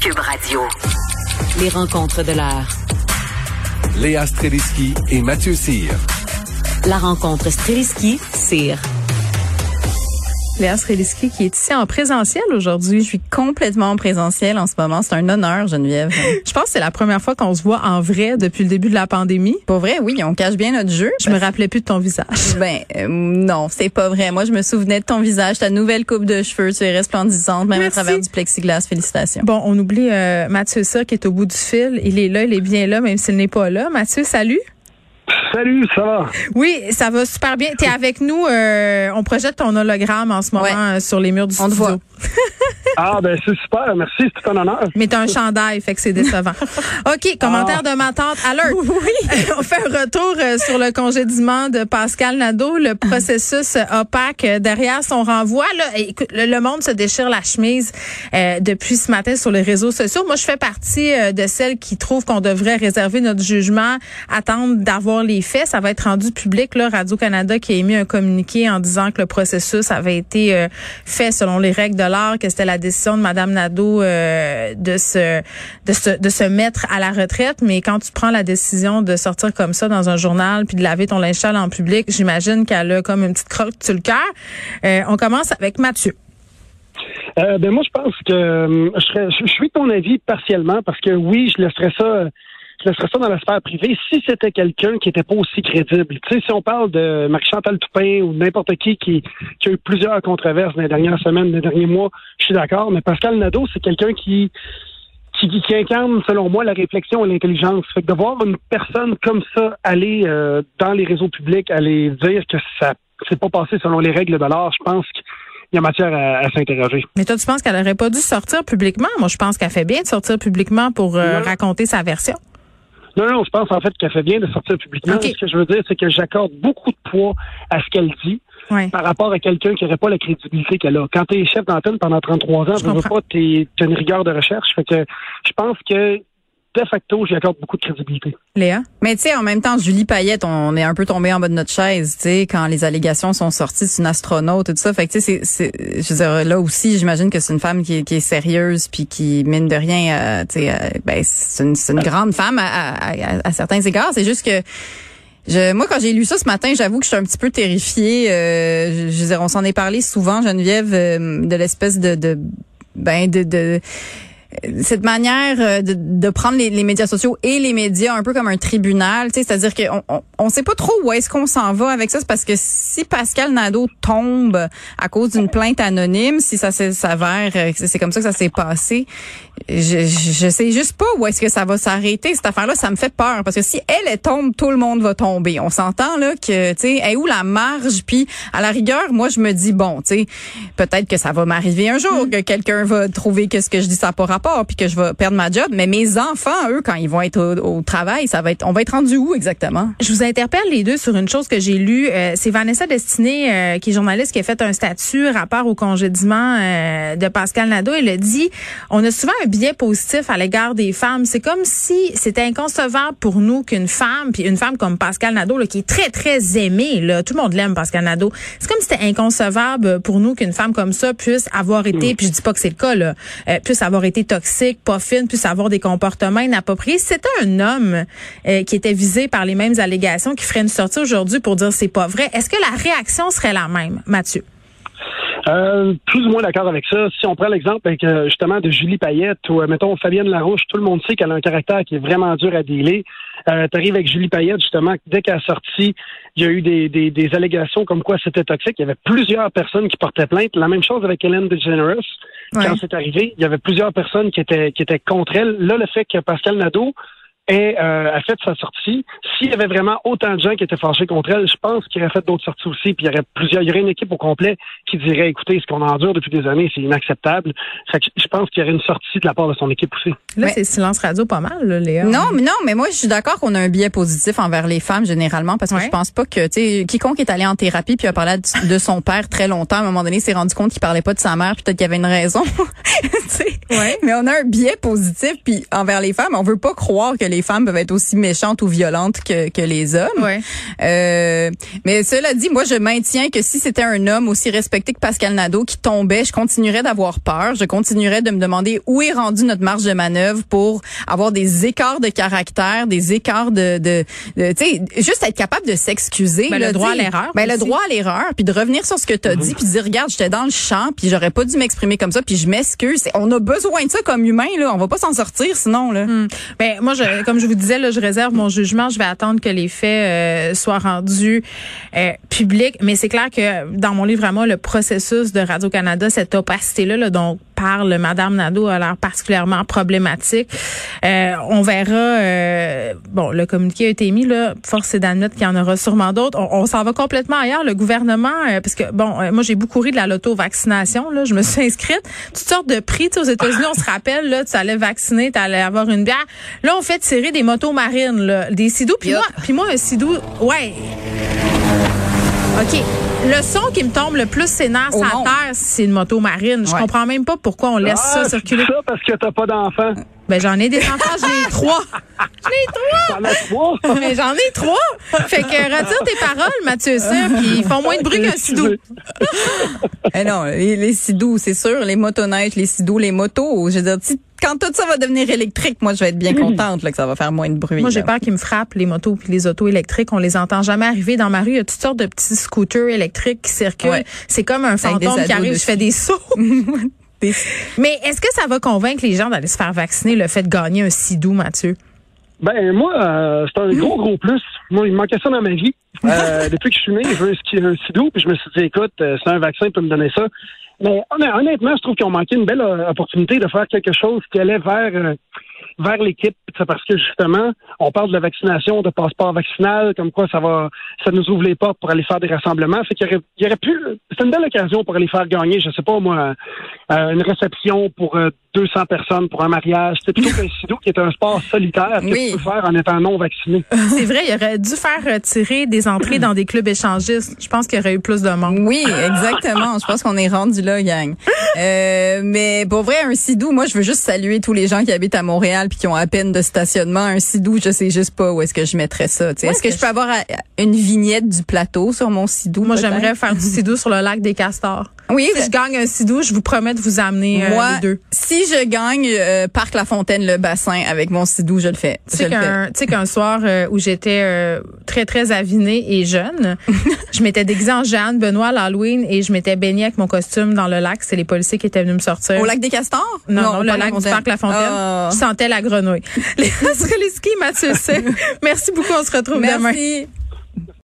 Cube Radio. Les rencontres de l'heure. Léa Streliski et Mathieu Cyr. La rencontre Streliski-Cyr. Léa Streliski qui est ici en présentiel aujourd'hui. Je suis complètement en présentiel en ce moment. C'est un honneur, Geneviève. Je pense que c'est la première fois qu'on se voit en vrai depuis le début de la pandémie. Pour vrai, oui, on cache bien notre jeu. Je me rappelais plus de ton visage. Ben euh, non, c'est pas vrai. Moi, je me souvenais de ton visage, ta nouvelle coupe de cheveux, tu es resplendissante, même Merci. à travers du plexiglas. Félicitations. Bon, on oublie euh, Mathieu Cyr qui est au bout du fil. Il est là, il est bien là, même s'il n'est pas là. Mathieu, salut. Salut, ça va? Oui, ça va super bien. T'es avec nous. euh, on projette ton hologramme en ce moment Ouais. euh, sur les murs du On te studio. voit. Ah, ben c'est super, merci, c'est tout un honneur. Mais t'as un chandail, fait que c'est décevant. OK, commentaire de ma tante. Alert. Oui. On fait un retour euh, sur le congédiement de Pascal Nadeau, le processus euh, opaque euh, derrière son renvoi. Là, écoute, le, le monde se déchire la chemise euh, depuis ce matin sur les réseaux sociaux. Moi, je fais partie euh, de celles qui trouvent qu'on devrait réserver notre jugement, attendre d'avoir les faits. Ça va être rendu public. Là, Radio-Canada qui a émis un communiqué en disant que le processus avait été euh, fait selon les règles de l'art, que c'était la décision de Madame Nadeau euh, de se de se de se mettre à la retraite. Mais quand tu prends la décision de sortir comme ça dans un journal puis de laver ton linge sale en public, j'imagine qu'elle a comme une petite croque sur le cœur. Euh, on commence avec Mathieu. Euh, ben moi, je pense que euh, je, serais, je, suis ton avis partiellement parce que oui, je laisserais ça. Je laisserais ça dans la sphère privée si c'était quelqu'un qui était pas aussi crédible. Tu sais, si on parle de Marie-Chantal Toupin ou n'importe qui, qui qui a eu plusieurs controverses dans les dernières semaines, dans les derniers mois, je suis d'accord. Mais Pascal Nadeau, c'est quelqu'un qui, qui qui incarne, selon moi, la réflexion et l'intelligence. Fait que de voir une personne comme ça aller euh, dans les réseaux publics, aller dire que ça c'est pas passé selon les règles de l'art, je pense qu'il y a matière à, à s'interroger. Mais toi, tu penses qu'elle aurait pas dû sortir publiquement? Moi, je pense qu'elle fait bien de sortir publiquement pour euh, raconter sa version. Non, non, je pense en fait qu'elle fait bien de sortir publiquement. Ce que je veux dire, c'est que j'accorde beaucoup de poids à ce qu'elle dit Ouais. par rapport à quelqu'un qui n'aurait pas la crédibilité qu'elle a. Quand tu es chef d'antenne pendant 33 ans, Je tu veux pas, tu as une rigueur de recherche. Fait que je pense que de facto, j'y beaucoup de crédibilité. Léa? Mais tu sais, en même temps, Julie Payette, on est un peu tombé en bas de notre chaise, tu sais, quand les allégations sont sorties, c'est une astronaute et tout ça. Fait que tu sais, c'est, je veux dire, là aussi, j'imagine que c'est une femme qui est, sérieuse puis qui mine de rien, euh, tu sais, euh, ben c'est une, grande femme à, à- à- à certains égards. C'est juste que je, moi, quand j'ai lu ça ce matin, j'avoue que je suis un petit peu terrifiée. Euh, je, je veux dire, on s'en est parlé souvent, Geneviève, euh, de l'espèce de, de ben de, de cette manière euh, de, de prendre les, les médias sociaux et les médias un peu comme un tribunal, c'est-à-dire qu'on on, on sait pas trop où est-ce qu'on s'en va avec ça, c'est parce que si Pascal Nadeau tombe à cause d'une plainte anonyme, si ça s'avère euh, que c'est comme ça que ça s'est passé, je, je, sais juste pas où est-ce que ça va s'arrêter cette affaire-là, ça me fait peur. Parce que si elle elle tombe, tout le monde va tomber. On s'entend là que tu sais, est où la marge? Puis à la rigueur, moi je me dis bon, tu sais, peut-être que ça va m'arriver un jour que quelqu'un va trouver que ce que je dis ça n'a pas rapport puis que je vais perdre ma job, mais mes enfants eux quand ils vont être au, au travail, ça va être on va être rendu où exactement? Je vous interpelle les deux sur une chose que j'ai lue. Euh, c'est Vanessa Destiné, euh, qui est journaliste, qui a fait un statut rapport au congédiement euh, de Pascal Nadeau. Elle a dit, on a souvent un biais positif à l'égard des femmes. C'est comme si c'était inconcevable pour nous qu'une femme, puis une femme comme Pascal Nadeau, là, qui est très, très aimée, là, tout le monde l'aime, Pascal Nadeau. C'est comme si c'était inconcevable pour nous qu'une femme comme ça puisse avoir été, puis je dis pas que c'est le cas, là, euh, puisse avoir été toxique, pas fine, puisse avoir des comportements inappropriés. C'était un homme euh, qui était visé par les mêmes allégations qui ferait une sortie aujourd'hui pour dire c'est pas vrai. Est-ce que la réaction serait la même, Mathieu? Euh, plus ou moins d'accord avec ça. Si on prend l'exemple avec, euh, justement de Julie Payette ou euh, mettons Fabienne Larouche, tout le monde sait qu'elle a un caractère qui est vraiment dur à dealer. Euh, T'arrives avec Julie Payette, justement, dès qu'elle a sorti, il y a eu des, des, des allégations comme quoi c'était toxique. Il y avait plusieurs personnes qui portaient plainte. La même chose avec Hélène DeGeneres. Ouais. Quand c'est arrivé, il y avait plusieurs personnes qui étaient qui étaient contre elle. Là, le fait que Pascal Nadeau ait euh, a fait sa sortie, s'il y avait vraiment autant de gens qui étaient fâchés contre elle, je pense qu'il aurait fait d'autres sorties aussi. Puis il y aurait plusieurs, il y aurait une équipe au complet qui dirait, écoutez, ce qu'on endure depuis des années, c'est inacceptable. Fait que je pense qu'il y aurait une sortie de la part de son équipe aussi. Là, Mais- c'est silence radio pas mal, là, Léa. Non, mais non, mais moi je suis d'accord qu'on a un biais positif envers les femmes généralement parce que Ouais. je pense pas que tu sais quiconque est allé en thérapie puis a parlé de de son père très longtemps à un moment donné s'est rendu compte qu'il parlait pas de sa mère puis peut-être qu'il y avait une raison. Ouais. Mais on a un biais positif puis envers les femmes, on veut pas croire que les les femmes peuvent être aussi méchantes ou violentes que, que les hommes. Ouais. Euh, mais cela dit, moi, je maintiens que si c'était un homme aussi respecté que Pascal Nadeau qui tombait, je continuerais d'avoir peur. Je continuerais de me demander où est rendue notre marge de manœuvre pour avoir des écarts de caractère, des écarts de, de, de tu sais, juste être capable de s'excuser. Ben, le droit à l'erreur Ben, le droit à l'erreur, puis de revenir sur ce que tu as dit, puis de dire, regarde, j'étais dans le champ, puis j'aurais pas dû m'exprimer comme ça, puis je m'excuse. On a besoin de ça comme humain, là. On va pas s'en sortir sinon, là. Ben moi, je, comme je vous disais, là, je réserve mon jugement. Je vais attendre que les faits euh, soient rendus euh, publics. Mais c'est clair que dans mon livre à le processus de Radio Canada, cette opacité-là là, parle Madame Nadeau a l'air particulièrement problématique. Euh, on verra. euh, bon, le communiqué a été mis là. Force est d'admettre qu'il y en aura sûrement d'autres. On, on s'en va complètement ailleurs. Le gouvernement, euh, parce que bon, euh, moi j'ai beaucoup ri de la loto-vaccination. Là, je me suis inscrite. Toutes sortes de prix. Tu sais, aux États-Unis, on se rappelle là, tu allais vacciner, tu allais avoir une bière. Là, on fait tirer des motos marines, là, des sidous. Puis moi, puis moi, un sidou, ouais. OK. Le son qui me tombe le plus sénère Au sur la terre, c'est une moto marine. Je Ouais. comprends même pas pourquoi on laisse Ah, ça circuler. c'est ça parce que t'as pas d'enfant. Ben j'en ai des enfants, j'en ai trois. J'en ai trois. T'en as trois. Mais j'en ai trois. Fait que retire tes paroles, Mathieu Cyr, puis ils font moins de bruit qu'un sidou. Eh non, les, les sidous, c'est sûr, les motoneiges, les sidous, les motos. Je veux dire, quand tout ça va devenir électrique, moi, je vais être bien contente là, que ça va faire moins de bruit. Moi, j'ai peur qu'ils me frappent, les motos puis les autos électriques. On les entend jamais arriver dans ma rue. Il y a toutes sortes de petits scooters électriques qui circulent. Ouais. C'est comme un fantôme qui arrive, je fais des sauts. Des- Mais est-ce que ça va convaincre les gens d'aller se faire vacciner, le fait de gagner un sidou, Mathieu? Ben moi, euh, c'est un gros, gros plus. Moi, il me manquait ça dans ma vie. Euh, depuis que je suis né, je veux un, sidou, puis je me suis dit, écoute, euh, c'est un vaccin, peut me donner ça. Mais honn- honnêtement, je trouve qu'ils ont manqué une belle euh, opportunité de faire quelque chose qui allait vers vers l'équipe, C'est parce que justement, on parle de la vaccination, de passeport vaccinal, comme quoi ça va, ça nous ouvre les portes pour aller faire des rassemblements. Fait qu'il y aurait, il y aurait pu, c'est une belle occasion pour aller faire gagner, je sais pas moi, euh, une réception pour euh, 200 personnes pour un mariage. C'est plutôt qu'un sidou qui est un sport solitaire que Oui. tu peux faire en étant non vacciné. C'est vrai, il aurait dû faire retirer des entrées dans des clubs échangistes. Je pense qu'il y aurait eu plus de monde. Oui, exactement. je pense qu'on est rendu là, gang. Euh, mais pour vrai, un sidou, moi, je veux juste saluer tous les gens qui habitent à Montréal puis qui ont à peine de stationnement. Un sidou, je sais juste pas où est-ce que je mettrais ça. est-ce que je peux avoir euh, une vignette du plateau sur mon sidou? Moi, j'aimerais faire du sidou sur le lac des Castors. Oui, Si je gagne un sidou, je vous promets de vous amener euh, moi, les deux. si je gagne euh, Parc La Fontaine, le bassin avec mon sidou, je le fais. Tu sais qu'un, soir euh, où j'étais euh, très très avinée et jeune, je m'étais déguisée en Jeanne Benoît l'Halloween et je m'étais baignée avec mon costume dans le lac. C'est les policiers qui étaient venus me sortir. Au lac des Castors? Non, non, au le lac du parc La Fontaine. Ah. Je sentais la grenouille. Les Streliski, Mathieu. Merci beaucoup. On se retrouve demain. Merci.